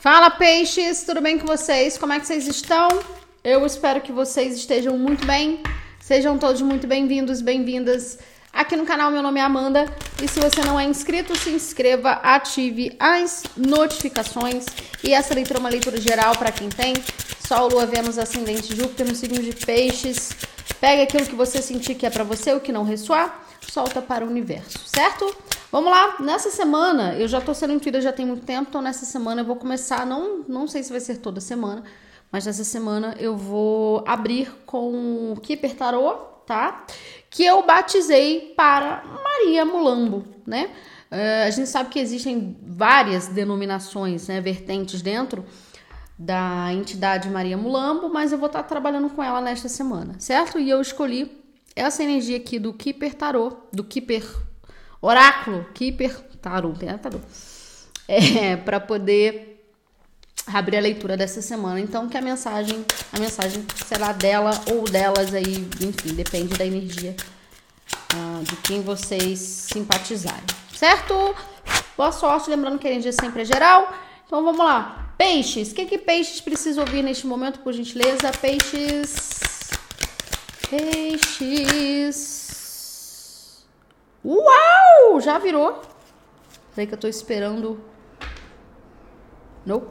Fala peixes, tudo bem com vocês? Como é que vocês estão? Eu espero que vocês estejam muito bem. Sejam todos muito bem-vindos, bem-vindas aqui no canal. Meu nome é Amanda e se você não é inscrito, se inscreva, ative as notificações. E essa leitura é uma leitura geral para quem tem Sol, Lua, Vênus, Ascendente, Júpiter no signo de Peixes. Pega aquilo que você sentir que é para você, o que não ressoar, solta para o universo, certo? Vamos lá, nessa semana, eu já tô sendo intuída já tem muito tempo, então nessa semana eu vou começar, não, não sei se vai ser toda semana, mas nessa semana eu vou abrir com o Keeper Tarot, tá? Que eu batizei para Maria Mulambo, né? Uh, a gente sabe que existem várias denominações, né, vertentes dentro da entidade Maria Mulambo, mas eu vou estar trabalhando com ela nesta semana, certo? E eu escolhi essa energia aqui do Keeper Tarot, do Keeper Oráculo, Keeper, Tarot, tem Tarot. É, para poder abrir a leitura dessa semana. Então, que a mensagem, a mensagem será dela ou delas aí, enfim, depende da energia uh, de quem vocês simpatizarem, certo? Boa sorte, lembrando que a energia sempre é geral. Então, vamos lá. Peixes, o que que peixes precisa ouvir neste momento, por gentileza? Peixes... Peixes... Uau! Já virou. Peraí que eu tô esperando. Não.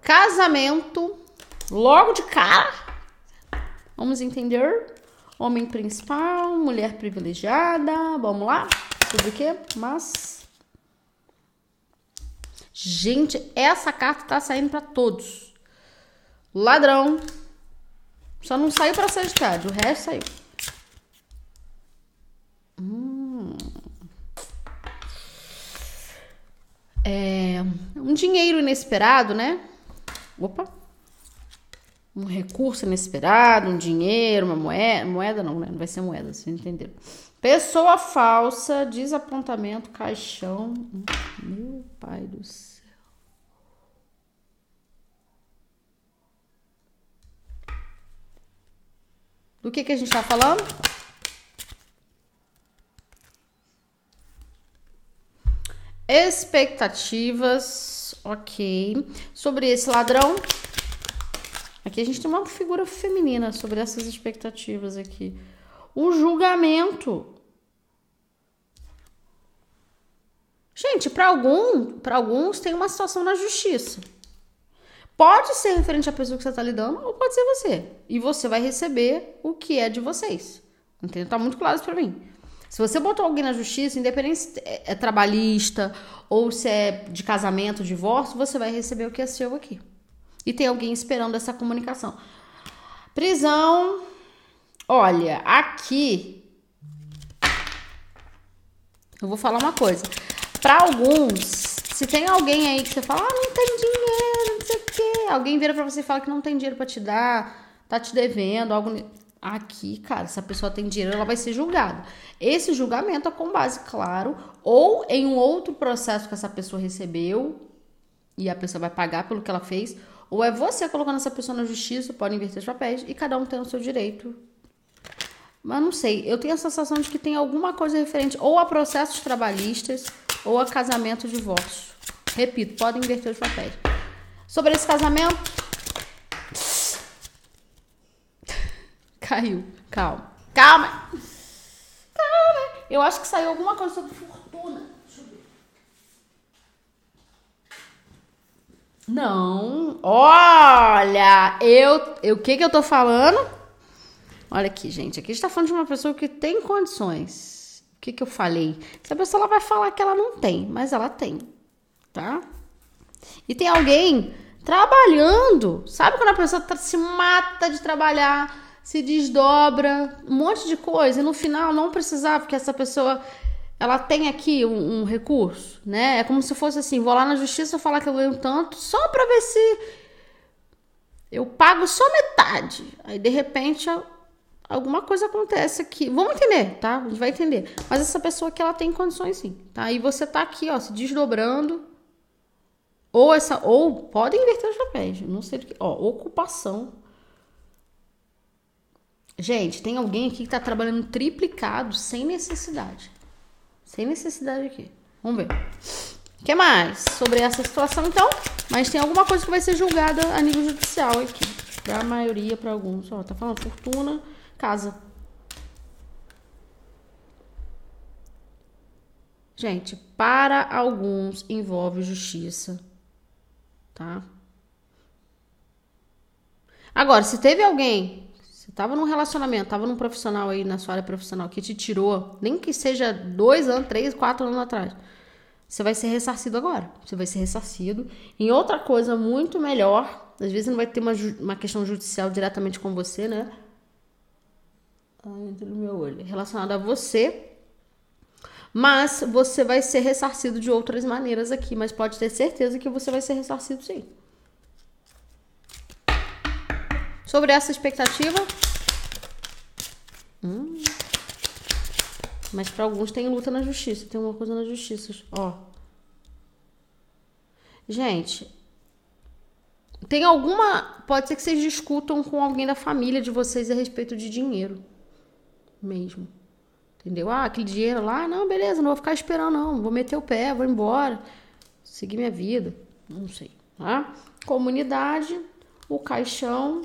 Casamento. Logo de cara. Vamos entender. Homem principal, mulher privilegiada. Vamos lá. Sobre o quê? Mas. Gente, essa carta tá saindo para todos. Ladrão. Só não saiu para Sagitário, o resto saiu. Hum. É um dinheiro inesperado, né? Opa! Um recurso inesperado, um dinheiro, uma moeda. Moeda não, né? Não vai ser moeda, vocês entenderam. Pessoa falsa, desapontamento, caixão. Meu pai do céu. Do que, que a gente tá falando? Expectativas, ok. Sobre esse ladrão, aqui a gente tem uma figura feminina sobre essas expectativas aqui. O julgamento. Gente, para algum, para alguns tem uma situação na justiça. Pode ser referente à pessoa que você está lidando, ou pode ser você. E você vai receber o que é de vocês. Entendeu? Tá muito claro isso para mim. Se você botou alguém na justiça, independente se é, é trabalhista ou se é de casamento, divórcio, você vai receber o que é seu aqui. E tem alguém esperando essa comunicação. Prisão. Olha, aqui. Eu vou falar uma coisa. Para alguns, se tem alguém aí que você fala, ah, não tem dinheiro, não sei o quê. Alguém vira para você e fala que não tem dinheiro para te dar, tá te devendo, algo Aqui, cara, se a pessoa tem dinheiro, ela vai ser julgada. Esse julgamento é com base, claro, ou em um outro processo que essa pessoa recebeu e a pessoa vai pagar pelo que ela fez, ou é você colocando essa pessoa na justiça, pode inverter os papéis e cada um tem o seu direito. Mas não sei, eu tenho a sensação de que tem alguma coisa referente ou a processos trabalhistas ou a casamento divórcio. Repito, pode inverter os papéis. Sobre esse casamento, Caiu. Calma. Calma. Calma. Eu acho que saiu alguma coisa sobre fortuna. Deixa eu ver. Não. Olha, eu, o que que eu tô falando? Olha aqui, gente. Aqui a gente tá falando de uma pessoa que tem condições. O que que eu falei? Essa pessoa ela vai falar que ela não tem, mas ela tem, tá? E tem alguém trabalhando. Sabe quando a pessoa tá, se mata de trabalhar? se desdobra, um monte de coisa, e no final não precisar, porque essa pessoa ela tem aqui um, um, recurso, né? É como se fosse assim, vou lá na justiça falar que eu ganho tanto, só para ver se eu pago só metade. Aí de repente alguma coisa acontece aqui. Vamos entender, tá? A gente vai entender. Mas essa pessoa que ela tem condições sim, tá? E você tá aqui, ó, se desdobrando. Ou essa ou pode inverter os papéis, não sei do que, ó, ocupação Gente, tem alguém aqui que tá trabalhando triplicado sem necessidade. Sem necessidade aqui. Vamos ver. O que mais sobre essa situação, então? Mas tem alguma coisa que vai ser julgada a nível judicial aqui. Pra maioria, para alguns. Ó, tá falando fortuna, casa. Gente, para alguns envolve justiça, tá? Agora, se teve alguém, você tava num relacionamento, tava num profissional aí na sua área profissional que te tirou, nem que seja dois anos, três, quatro anos atrás, você vai ser ressarcido agora. Você vai ser ressarcido em outra coisa muito melhor. Às vezes não vai ter uma, uma questão judicial diretamente com você, né? Ai, entra no meu olho. Relacionada a você, mas você vai ser ressarcido de outras maneiras aqui, mas pode ter certeza que você vai ser ressarcido sim. Sobre essa expectativa. Hum. Mas para alguns tem luta na justiça, tem uma coisa na justiça, ó. Gente, tem alguma, pode ser que vocês discutam com alguém da família de vocês a respeito de dinheiro. Mesmo. Entendeu? Ah, aquele dinheiro lá, não, beleza, não vou ficar esperando, não. Vou meter o pé, vou embora. Seguir minha vida. Não sei. Tá? Comunidade, o caixão,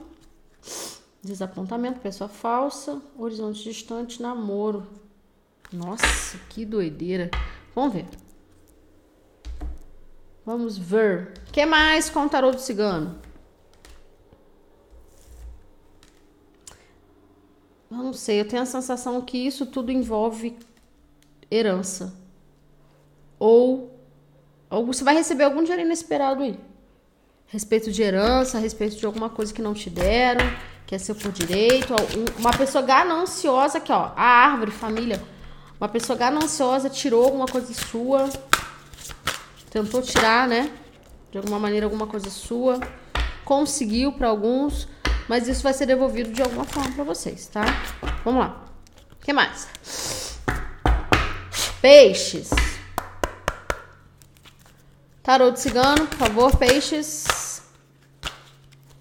desapontamento, pessoa falsa, horizonte distante, namoro. Nossa, que doideira. Vamos ver. Vamos ver. O que mais com o tarô do cigano? Eu não sei, eu tenho a sensação que isso tudo envolve herança. Ou, ou você vai receber algum dinheiro inesperado aí. Respeito de herança, respeito de alguma coisa que não te deram, que é seu por direito. Uma pessoa gananciosa aqui, ó. A árvore, família. Uma pessoa gananciosa tirou alguma coisa sua. Tentou tirar, né? De alguma maneira, alguma coisa sua. Conseguiu para alguns mas isso vai ser devolvido de alguma forma para vocês, tá? Vamos lá. O que mais? Peixes. Tarô de cigano, por favor, peixes.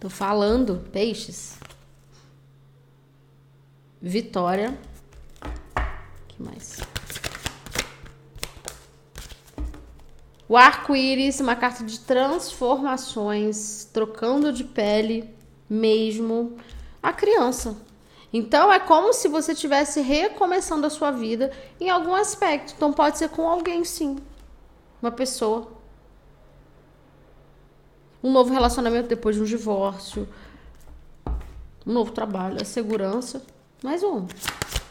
Tô falando, peixes. Vitória. O que mais? O arco-íris, uma carta de transformações, trocando de pele mesmo a criança. Então é como se você estivesse recomeçando a sua vida em algum aspecto. Então pode ser com alguém, sim. Uma pessoa. Um novo relacionamento depois de um divórcio. Um novo trabalho, a segurança. Mais um.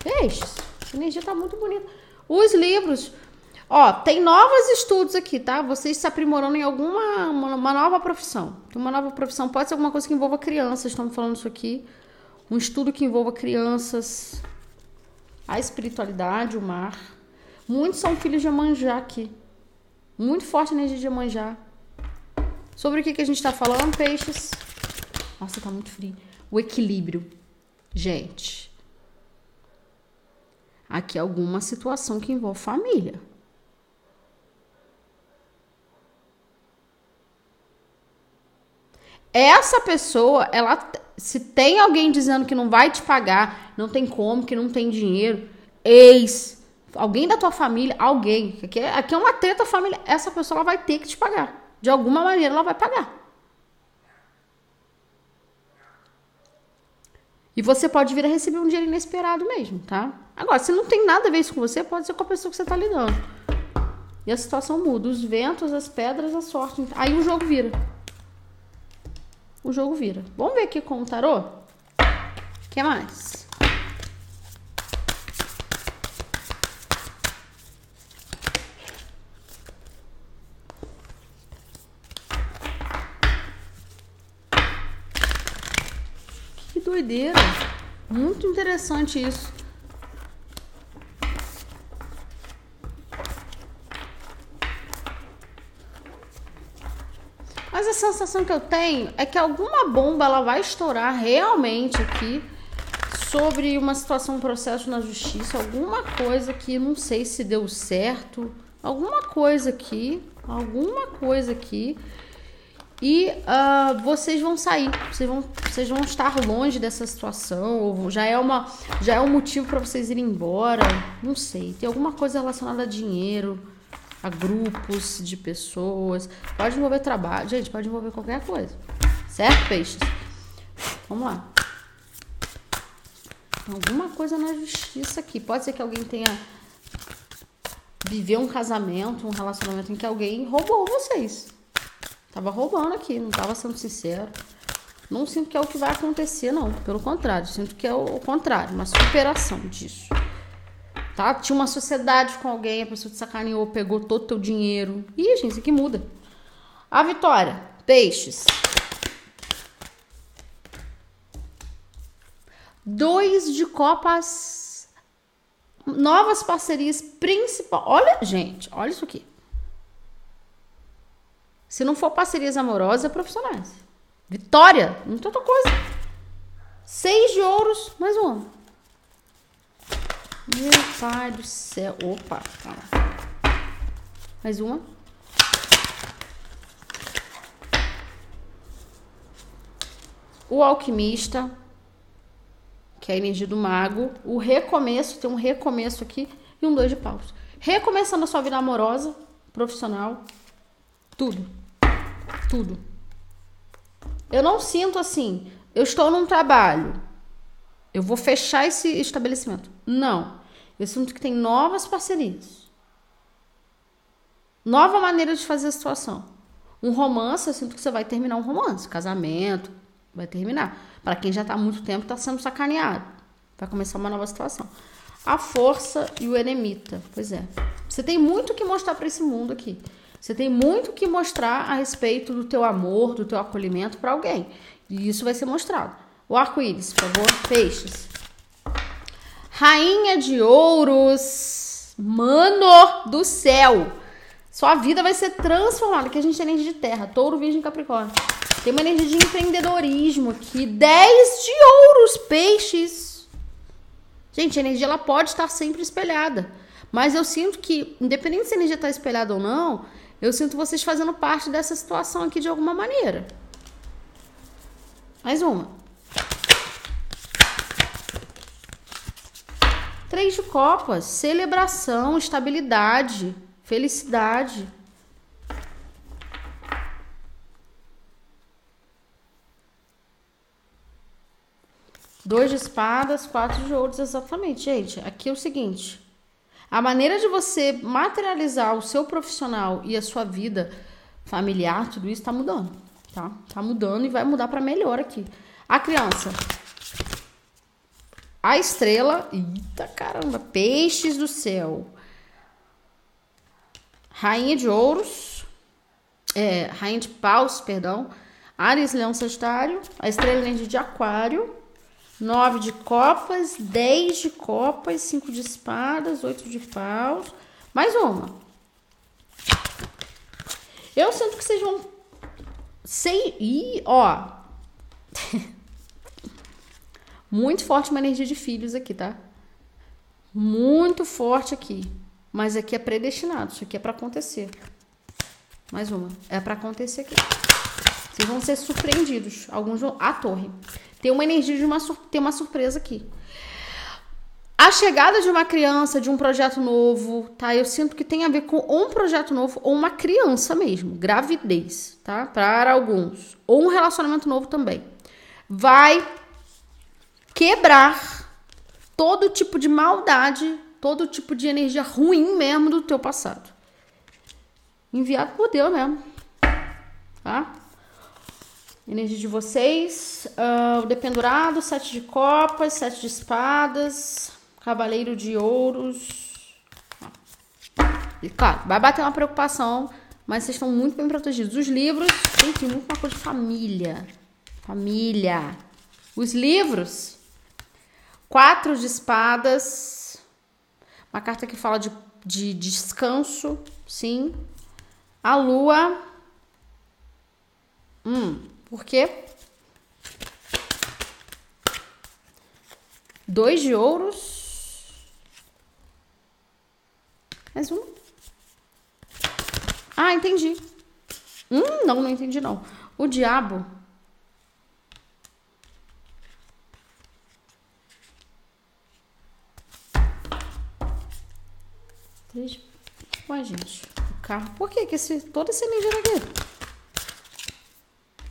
Peixes. A energia tá muito bonita. Os livros. Ó, tem novos estudos aqui, tá? Vocês se aprimorando em alguma uma, uma, nova profissão. Uma nova profissão, pode ser alguma coisa que envolva crianças, estamos falando isso aqui. Um estudo que envolva crianças, a espiritualidade, o mar. Muitos são filhos de Amanjá aqui. Muito forte a energia de Amanjá. Sobre o que, que a gente está falando, peixes? Nossa, tá muito frio. O equilíbrio. Gente, aqui é alguma situação que envolve família. Essa pessoa, ela se tem alguém dizendo que não vai te pagar, não tem como, que não tem dinheiro, ex, alguém da tua família, alguém, aqui é, aqui é uma treta família, essa pessoa ela vai ter que te pagar. De alguma maneira ela vai pagar. E você pode vir a receber um dinheiro inesperado mesmo, tá? Agora, se não tem nada a ver isso com você, pode ser com a pessoa que você tá lidando. E a situação muda. Os ventos, as pedras, a sorte. Aí o jogo vira o jogo vira. Vamos ver aqui com o tarô? O que mais? Que doideira! Muito interessante isso. Sensação que eu tenho é que alguma bomba ela vai estourar realmente aqui sobre uma situação, um processo na justiça, alguma coisa que não sei se deu certo, alguma coisa aqui, alguma coisa aqui. E uh, vocês vão sair, vocês vão, vocês vão estar longe dessa situação, ou já é, uma, já é um motivo para vocês irem embora, não sei. Tem alguma coisa relacionada a dinheiro, a grupos de pessoas, pode envolver trabalho, gente, pode envolver qualquer coisa. Certo, peixes? Vamos lá. Alguma coisa na justiça aqui. Pode ser que alguém tenha viveu um casamento, um relacionamento em que alguém roubou vocês. Tava roubando aqui, não tava sendo sincero. Não sinto que é o que vai acontecer, não. Pelo contrário, sinto que é o contrário, uma superação disso. Tá? Tinha uma sociedade com alguém, a pessoa te sacaneou, pegou todo o teu dinheiro. Ih, gente, isso aqui muda. A vitória. Peixes. Dois de copas. Novas parcerias principal. Olha, gente, olha isso aqui. Se não for parcerias amorosas, é profissionais. Vitória, não tem outra coisa. Seis de ouros, mais um. Meu pai do céu. Opa, calma. Mais uma. O alquimista que é a energia do mago, o recomeço, tem um recomeço aqui e um dois de paus. Recomeçando a sua vida amorosa, profissional, tudo. Tudo. Eu não sinto assim, eu estou num trabalho, eu vou fechar esse estabelecimento. Não. Eu sinto que tem novas parcerias. Nova maneira de fazer a situação. Um romance, eu sinto que você vai terminar um romance, casamento, vai terminar. Para quem já está há muito tempo, está sendo sacaneado. Vai começar uma nova situação. A força e o eremita. Pois é. Você tem muito que mostrar para esse mundo aqui. Você tem muito que mostrar a respeito do teu amor, do teu acolhimento para alguém. E isso vai ser mostrado. O arco-íris, por favor. Peixes. Rainha de ouros. Mano do céu. Sua vida vai ser transformada. Aqui a gente tem energia de terra. Touro, virgem, capricórnio. Tem uma energia de empreendedorismo aqui. 10 de ouros, peixes. Gente, a energia ela pode estar sempre espelhada. Mas eu sinto que, independente se a energia está espelhada ou não, eu sinto vocês fazendo parte dessa situação aqui de alguma maneira. Mais uma. Três de copas, celebração, estabilidade, felicidade. Dois de espadas, quatro de ouros, exatamente. Gente, aqui é o seguinte. A maneira de você materializar o seu profissional e a sua vida familiar, tudo isso tá mudando, tá? Tá mudando e vai mudar para melhor aqui. A criança. A estrela. Eita caramba! Peixes do céu. Rainha de ouros. É, rainha de paus, perdão. Ares, leão, sagitário. A estrela de aquário. 9 de copas, 10 de copas, 5 de espadas, 8 de paus. Mais uma. Eu sinto que vão. Sei. Ih, ó. Muito forte uma energia de filhos aqui, tá? Muito forte aqui. Mas aqui é predestinado. Isso aqui é para acontecer. Mais uma. É para acontecer aqui. Vocês vão ser surpreendidos. Alguns vão. A torre. Tem uma energia de uma, tem uma surpresa aqui. A chegada de uma criança, de um projeto novo, tá? Eu sinto que tem a ver com um projeto novo ou uma criança mesmo, gravidez, tá? Para alguns. Ou um relacionamento novo também. Vai quebrar todo tipo de maldade, todo tipo de energia ruim mesmo do teu passado. Enviado por Deus mesmo. Tá? Energia de vocês. Uh, o dependurado, sete de copas, sete de espadas, cavaleiro de ouros. E claro, vai bater uma preocupação, mas vocês estão muito bem protegidos. Os livros, tem muito uma coisa de família. Família. Os livros. Quatro de espadas. Uma carta que fala de, de descanso, sim. A lua. Hum, por quê? Dois de ouros. Mais um. Ah, entendi. Hum, não, não entendi não. O diabo. Três. Ué, gente. carro. Por que, que esse, toda essa energia aqui?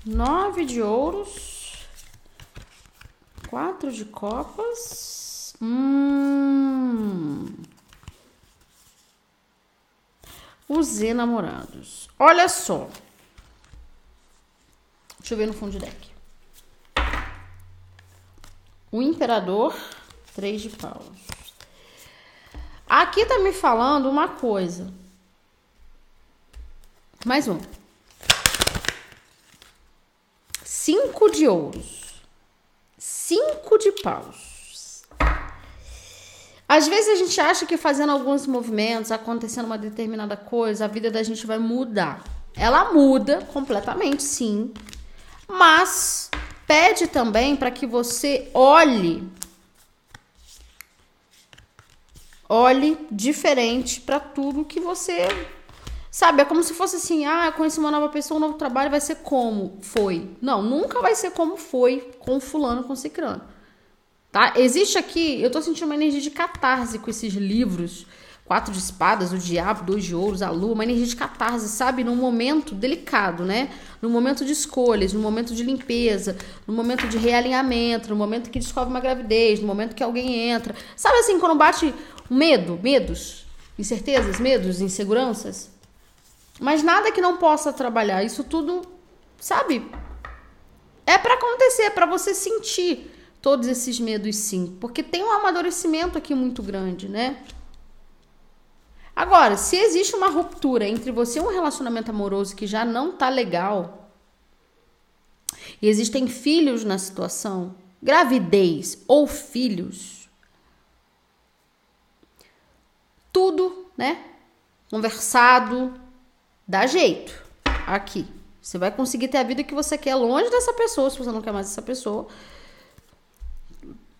Nove de ouros. Quatro de copas. Hum. Os enamorados. Olha só. Deixa eu ver no fundo de deck. O imperador, três de paus. Aqui tá me falando uma coisa. Mais um. Cinco de ouros. Cinco de paus. Às vezes a gente acha que fazendo alguns movimentos, acontecendo uma determinada coisa, a vida da gente vai mudar. Ela muda completamente, sim. Mas pede também para que você olhe olhe diferente para tudo que você sabe. É como se fosse assim: ah, eu conheci uma nova pessoa, um novo trabalho, vai ser como foi. Não, nunca vai ser como foi com fulano, com cicrano. Tá? Existe aqui, eu tô sentindo uma energia de catarse com esses livros Quatro de espadas, o diabo, dois de ouros, a lua, uma energia de catarse, sabe? Num momento delicado, né? No momento de escolhas, no momento de limpeza, no momento de realinhamento, no momento que descobre uma gravidez, no momento que alguém entra. Sabe assim, quando bate medo, medos, incertezas, medos, inseguranças? Mas nada que não possa trabalhar. Isso tudo, sabe? É para acontecer, para você sentir todos esses medos sim, porque tem um amadurecimento aqui muito grande, né? Agora, se existe uma ruptura entre você e um relacionamento amoroso que já não tá legal, e existem filhos na situação, gravidez ou filhos, tudo, né? Conversado, dá jeito. Aqui. Você vai conseguir ter a vida que você quer longe dessa pessoa, se você não quer mais essa pessoa.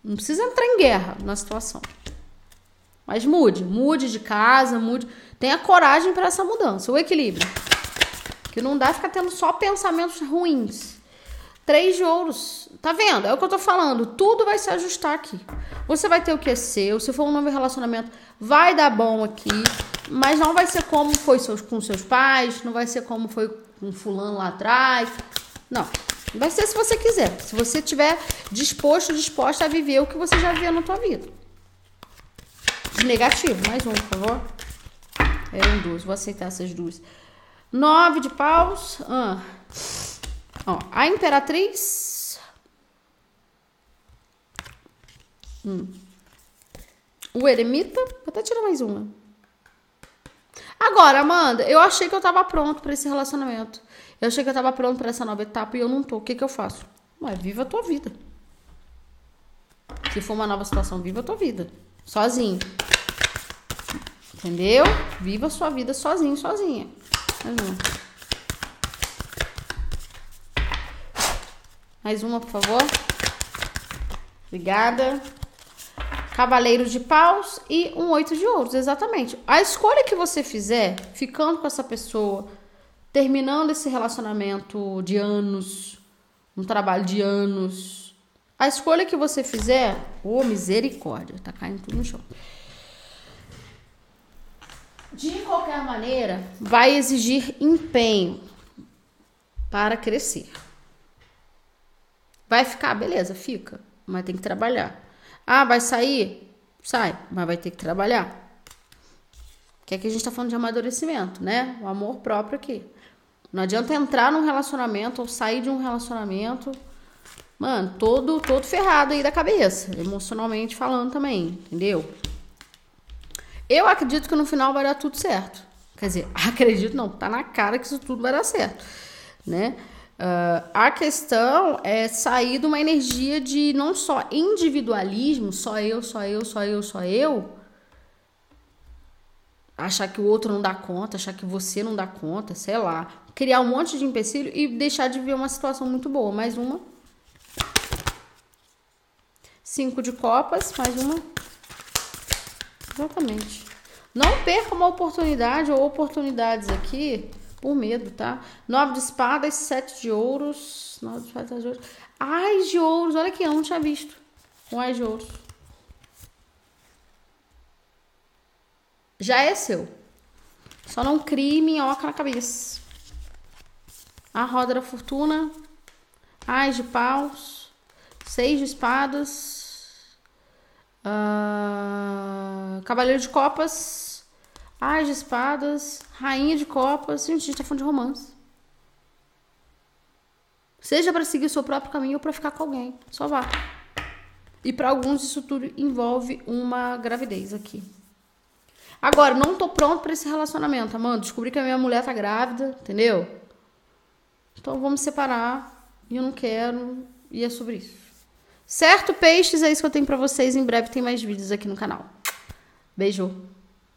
Não precisa entrar em guerra na situação. Mas mude, mude de casa, mude. Tenha coragem para essa mudança, o equilíbrio. Que não dá ficar tendo só pensamentos ruins. Três de ouros. Tá vendo? É o que eu tô falando. Tudo vai se ajustar aqui. Você vai ter o que é seu. Se for um novo relacionamento, vai dar bom aqui. Mas não vai ser como foi seus, com seus pais. Não vai ser como foi com fulano lá atrás. Não. Vai ser se você quiser. Se você tiver disposto, disposta a viver o que você já viveu na tua vida. Negativo, mais um, por favor. Eram duas, vou aceitar essas duas. Nove de paus. Ah. Ó, a imperatriz. Hum. O eremita. Vou até tirar mais uma. Agora, Amanda, eu achei que eu tava pronto para esse relacionamento. Eu achei que eu tava pronto para essa nova etapa e eu não tô. O que que eu faço? Ué, viva a tua vida. Se for uma nova situação, viva a tua vida. Sozinho. Entendeu? Viva a sua vida sozinho, sozinha. Mais uma. Mais uma, por favor. Obrigada. Cavaleiro de paus e um oito de ouros, exatamente. A escolha que você fizer, ficando com essa pessoa, terminando esse relacionamento de anos, um trabalho de anos, a escolha que você fizer, ô oh, misericórdia, tá caindo tudo no chão de qualquer maneira, vai exigir empenho para crescer. Vai ficar, beleza, fica, mas tem que trabalhar. Ah, vai sair? Sai, mas vai ter que trabalhar. Que aqui a gente tá falando de amadurecimento, né? O amor próprio aqui. Não adianta entrar num relacionamento ou sair de um relacionamento, mano, todo todo ferrado aí da cabeça, emocionalmente falando também, entendeu? Eu acredito que no final vai dar tudo certo. Quer dizer, acredito não, tá na cara que isso tudo vai dar certo, né? Uh, a questão é sair de uma energia de não só individualismo, só eu, só eu, só eu, só eu, achar que o outro não dá conta, achar que você não dá conta, sei lá, criar um monte de empecilho e deixar de ver uma situação muito boa. Mais uma. Cinco de copas, mais uma. Exatamente. Não perca uma oportunidade ou oportunidades aqui por medo, tá? Nove de espadas, sete de ouros. Nove de espadas, sete de ouros. Ai de ouros, olha aqui, eu não tinha visto. Um ai de ouros. Já é seu. Só não crie minhoca na cabeça. A roda da fortuna. Ais de paus. Seis de espadas. Uh, Cavaleiro de copas. Ais de espadas. Rainha de copas. Gente, a gente tá falando de romance. Seja para seguir o seu próprio caminho ou para ficar com alguém. Só vá. E para alguns isso tudo envolve uma gravidez aqui. Agora, não tô pronto para esse relacionamento, Amanda. Descobri que a minha mulher tá grávida, entendeu? Então vamos separar. E eu não quero. E é sobre isso. Certo, peixes? É isso que eu tenho para vocês. Em breve tem mais vídeos aqui no canal. Beijo.